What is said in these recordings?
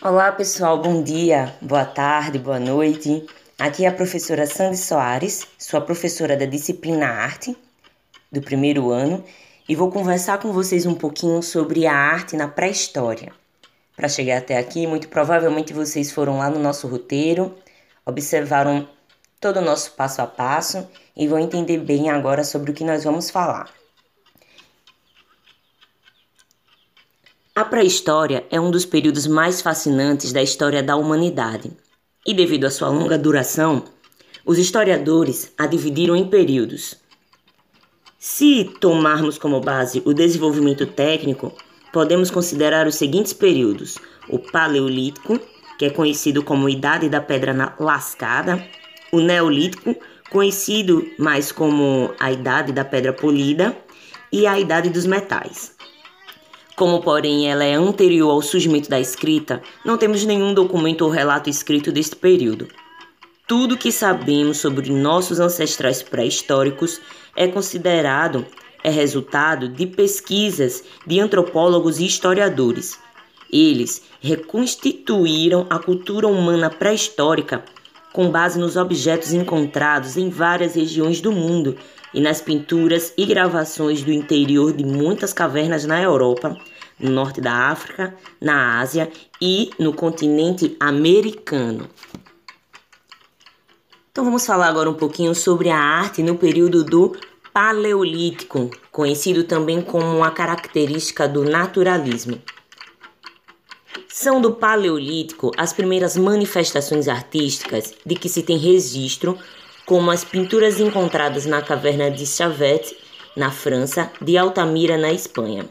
Olá pessoal, bom dia, boa tarde, boa noite. Aqui é a professora Sandy Soares, sua professora da disciplina Arte do primeiro ano e vou conversar com vocês um pouquinho sobre a arte na pré-história. Para chegar até aqui, muito provavelmente vocês foram lá no nosso roteiro, observaram todo o nosso passo a passo e vão entender bem agora sobre o que nós vamos falar. A pré-história é um dos períodos mais fascinantes da história da humanidade. E devido à sua longa duração, os historiadores a dividiram em períodos. Se tomarmos como base o desenvolvimento técnico, podemos considerar os seguintes períodos: o Paleolítico, que é conhecido como Idade da Pedra Lascada, o Neolítico, conhecido mais como a Idade da Pedra Polida, e a Idade dos Metais. Como, porém, ela é anterior ao surgimento da escrita, não temos nenhum documento ou relato escrito deste período. Tudo que sabemos sobre nossos ancestrais pré-históricos é considerado é resultado de pesquisas de antropólogos e historiadores. Eles reconstituíram a cultura humana pré-histórica com base nos objetos encontrados em várias regiões do mundo e nas pinturas e gravações do interior de muitas cavernas na Europa, no norte da África, na Ásia e no continente americano. Então vamos falar agora um pouquinho sobre a arte no período do Paleolítico, conhecido também como a característica do naturalismo. São do Paleolítico as primeiras manifestações artísticas de que se tem registro como as pinturas encontradas na caverna de Chavet, na França, de Altamira, na Espanha.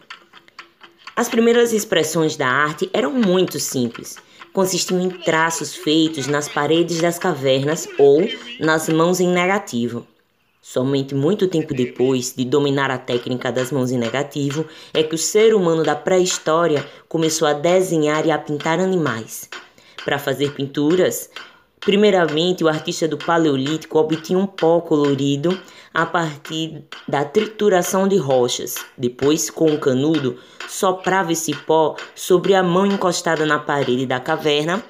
As primeiras expressões da arte eram muito simples. Consistiam em traços feitos nas paredes das cavernas ou nas mãos em negativo. Somente muito tempo depois de dominar a técnica das mãos em negativo é que o ser humano da pré-história começou a desenhar e a pintar animais. Para fazer pinturas, Primeiramente, o artista do Paleolítico obtinha um pó colorido a partir da trituração de rochas. Depois, com o canudo, soprava esse pó sobre a mão encostada na parede da caverna,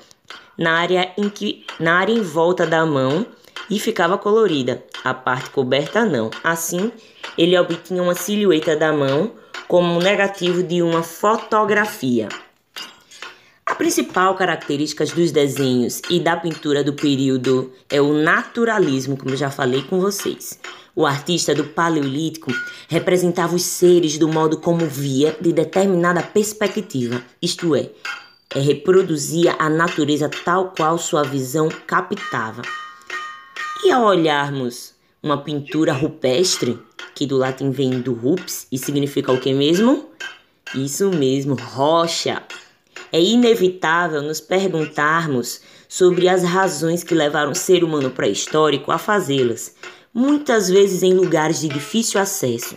na área em, que, na área em volta da mão, e ficava colorida. A parte coberta não. Assim, ele obtinha uma silhueta da mão como negativo de uma fotografia principal característica dos desenhos e da pintura do período é o naturalismo, como eu já falei com vocês. O artista do Paleolítico representava os seres do modo como via de determinada perspectiva, isto é, é reproduzia a natureza tal qual sua visão captava. E ao olharmos uma pintura rupestre, que do latim vem do rups e significa o que mesmo? Isso mesmo, rocha é inevitável nos perguntarmos sobre as razões que levaram o ser humano pré-histórico a fazê-las, muitas vezes em lugares de difícil acesso.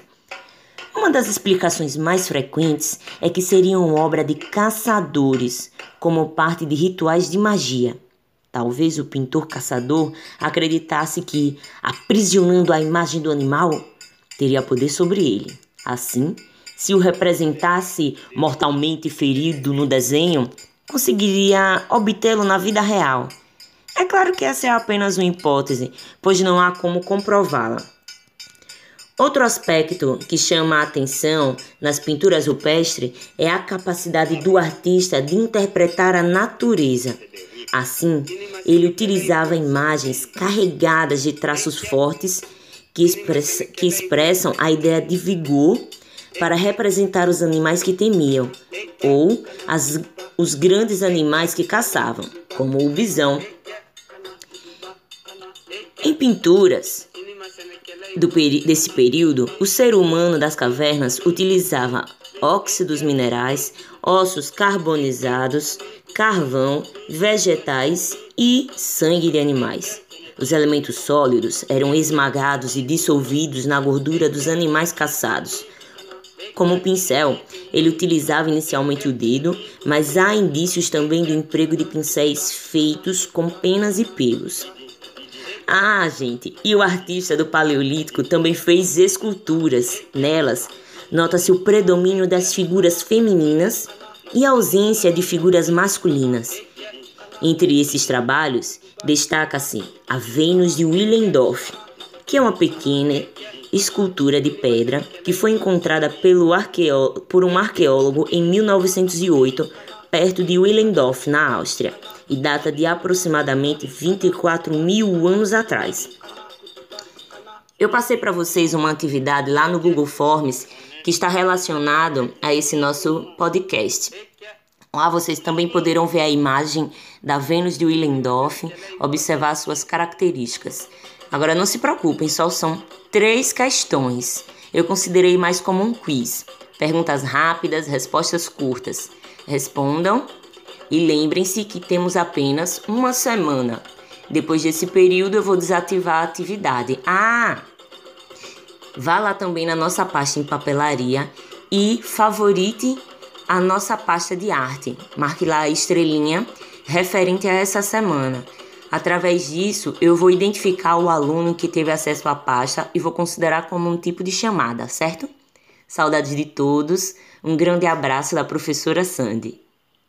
Uma das explicações mais frequentes é que seriam obra de caçadores, como parte de rituais de magia. Talvez o pintor caçador acreditasse que, aprisionando a imagem do animal, teria poder sobre ele. Assim, se o representasse mortalmente ferido no desenho, conseguiria obtê-lo na vida real. É claro que essa é apenas uma hipótese, pois não há como comprová-la. Outro aspecto que chama a atenção nas pinturas rupestres é a capacidade do artista de interpretar a natureza. Assim, ele utilizava imagens carregadas de traços fortes que, express que expressam a ideia de vigor para representar os animais que temiam, ou as, os grandes animais que caçavam, como o bisão. Em pinturas do, desse período, o ser humano das cavernas utilizava óxidos minerais, ossos carbonizados, carvão, vegetais e sangue de animais. Os elementos sólidos eram esmagados e dissolvidos na gordura dos animais caçados, como pincel, ele utilizava inicialmente o dedo, mas há indícios também do emprego de pincéis feitos com penas e pelos. Ah, gente, e o artista do Paleolítico também fez esculturas. Nelas, nota-se o predomínio das figuras femininas e ausência de figuras masculinas. Entre esses trabalhos, destaca-se a Vênus de Willendorf, que é uma pequena escultura de pedra que foi encontrada por um arqueólogo em 1908, perto de Willendorf, na Áustria, e data de aproximadamente 24 mil anos atrás. Eu passei para vocês uma atividade lá no Google Forms que está relacionado a esse nosso podcast. Lá vocês também poderão ver a imagem da Vênus de Willendorf, observar suas características. Agora não se preocupem, só são três questões. Eu considerei mais como um quiz. Perguntas rápidas, respostas curtas. Respondam e lembrem-se que temos apenas uma semana. Depois desse período eu vou desativar a atividade. Ah! Vá lá também na nossa pasta em papelaria e favorite a nossa pasta de arte. Marque lá a estrelinha referente a essa semana. Através disso, eu vou identificar o aluno que teve acesso à pasta e vou considerar como um tipo de chamada, certo? Saudades de todos, um grande abraço da professora Sandy.